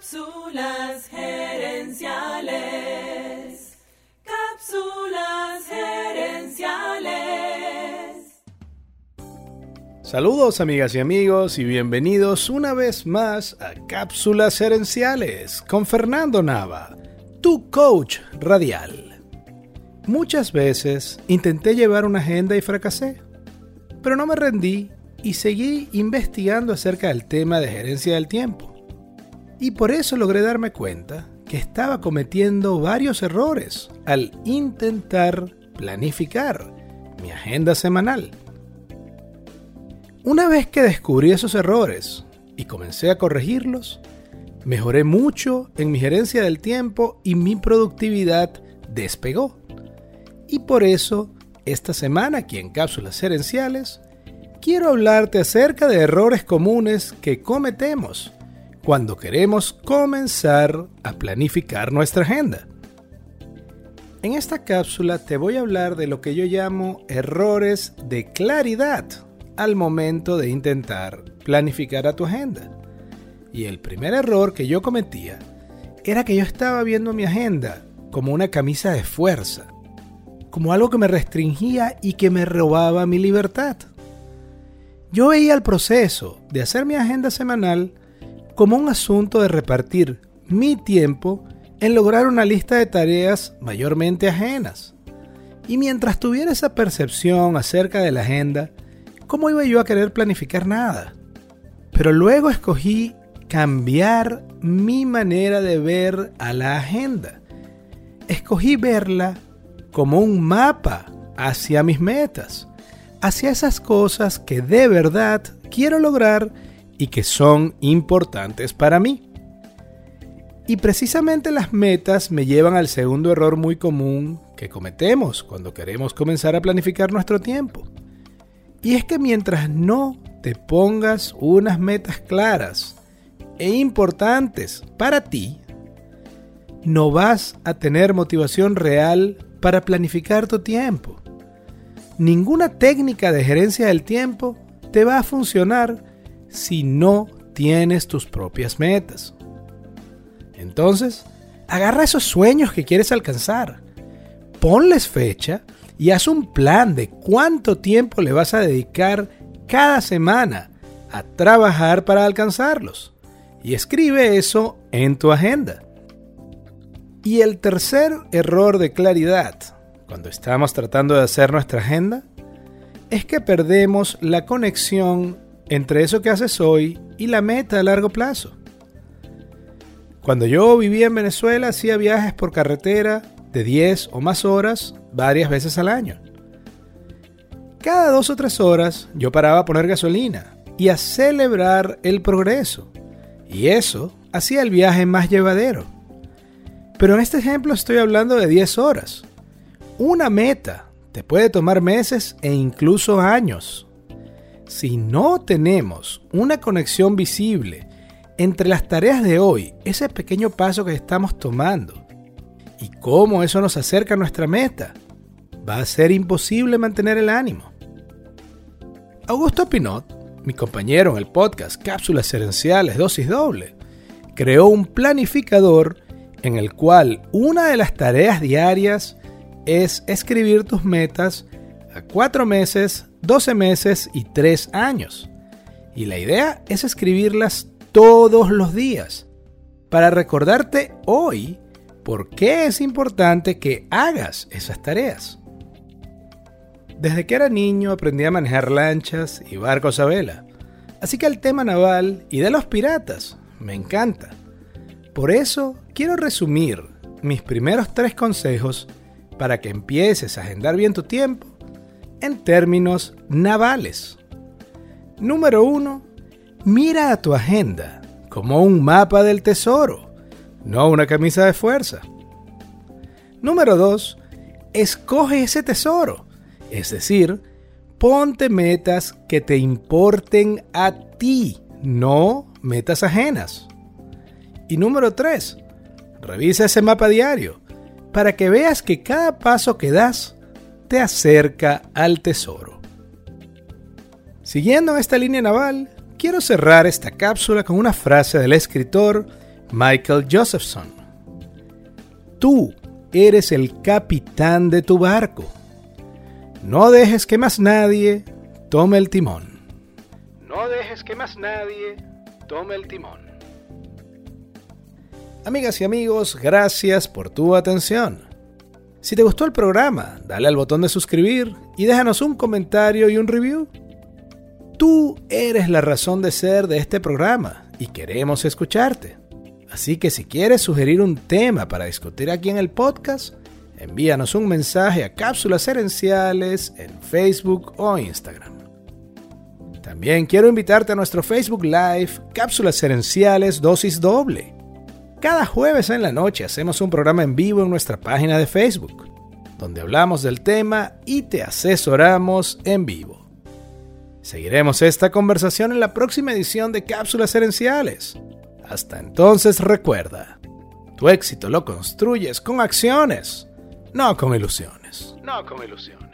Cápsulas gerenciales. Cápsulas gerenciales. Saludos amigas y amigos y bienvenidos una vez más a Cápsulas gerenciales con Fernando Nava, tu coach radial. Muchas veces intenté llevar una agenda y fracasé, pero no me rendí y seguí investigando acerca del tema de gerencia del tiempo. Y por eso logré darme cuenta que estaba cometiendo varios errores al intentar planificar mi agenda semanal. Una vez que descubrí esos errores y comencé a corregirlos, mejoré mucho en mi gerencia del tiempo y mi productividad despegó. Y por eso, esta semana aquí en Cápsulas Herenciales, quiero hablarte acerca de errores comunes que cometemos cuando queremos comenzar a planificar nuestra agenda. En esta cápsula te voy a hablar de lo que yo llamo errores de claridad al momento de intentar planificar a tu agenda. Y el primer error que yo cometía era que yo estaba viendo mi agenda como una camisa de fuerza, como algo que me restringía y que me robaba mi libertad. Yo veía el proceso de hacer mi agenda semanal como un asunto de repartir mi tiempo en lograr una lista de tareas mayormente ajenas. Y mientras tuviera esa percepción acerca de la agenda, ¿cómo iba yo a querer planificar nada? Pero luego escogí cambiar mi manera de ver a la agenda. Escogí verla como un mapa hacia mis metas, hacia esas cosas que de verdad quiero lograr y que son importantes para mí. Y precisamente las metas me llevan al segundo error muy común que cometemos cuando queremos comenzar a planificar nuestro tiempo. Y es que mientras no te pongas unas metas claras e importantes para ti, no vas a tener motivación real para planificar tu tiempo. Ninguna técnica de gerencia del tiempo te va a funcionar si no tienes tus propias metas. Entonces, agarra esos sueños que quieres alcanzar, ponles fecha y haz un plan de cuánto tiempo le vas a dedicar cada semana a trabajar para alcanzarlos. Y escribe eso en tu agenda. Y el tercer error de claridad, cuando estamos tratando de hacer nuestra agenda, es que perdemos la conexión entre eso que haces hoy y la meta a largo plazo. Cuando yo vivía en Venezuela hacía viajes por carretera de 10 o más horas varias veces al año. Cada dos o tres horas yo paraba a poner gasolina y a celebrar el progreso. Y eso hacía el viaje más llevadero. Pero en este ejemplo estoy hablando de 10 horas. Una meta te puede tomar meses e incluso años si no tenemos una conexión visible entre las tareas de hoy, ese pequeño paso que estamos tomando, y cómo eso nos acerca a nuestra meta, va a ser imposible mantener el ánimo. Augusto Pinot, mi compañero en el podcast Cápsulas Herenciales Dosis Doble, creó un planificador en el cual una de las tareas diarias es escribir tus metas a cuatro meses 12 meses y 3 años. Y la idea es escribirlas todos los días para recordarte hoy por qué es importante que hagas esas tareas. Desde que era niño aprendí a manejar lanchas y barcos a vela, así que el tema naval y de los piratas me encanta. Por eso quiero resumir mis primeros tres consejos para que empieces a agendar bien tu tiempo en términos navales. Número 1. Mira a tu agenda como un mapa del tesoro, no una camisa de fuerza. Número 2. Escoge ese tesoro, es decir, ponte metas que te importen a ti, no metas ajenas. Y número 3. Revisa ese mapa diario para que veas que cada paso que das te acerca al tesoro. Siguiendo esta línea naval, quiero cerrar esta cápsula con una frase del escritor Michael Josephson. Tú eres el capitán de tu barco. No dejes que más nadie tome el timón. No dejes que más nadie tome el timón. Amigas y amigos, gracias por tu atención. Si te gustó el programa, dale al botón de suscribir y déjanos un comentario y un review. Tú eres la razón de ser de este programa y queremos escucharte. Así que si quieres sugerir un tema para discutir aquí en el podcast, envíanos un mensaje a Cápsulas Herenciales en Facebook o Instagram. También quiero invitarte a nuestro Facebook Live Cápsulas Herenciales Dosis Doble. Cada jueves en la noche hacemos un programa en vivo en nuestra página de Facebook, donde hablamos del tema y te asesoramos en vivo. Seguiremos esta conversación en la próxima edición de Cápsulas Herenciales. Hasta entonces recuerda, tu éxito lo construyes con acciones, no con ilusiones. No con ilusiones.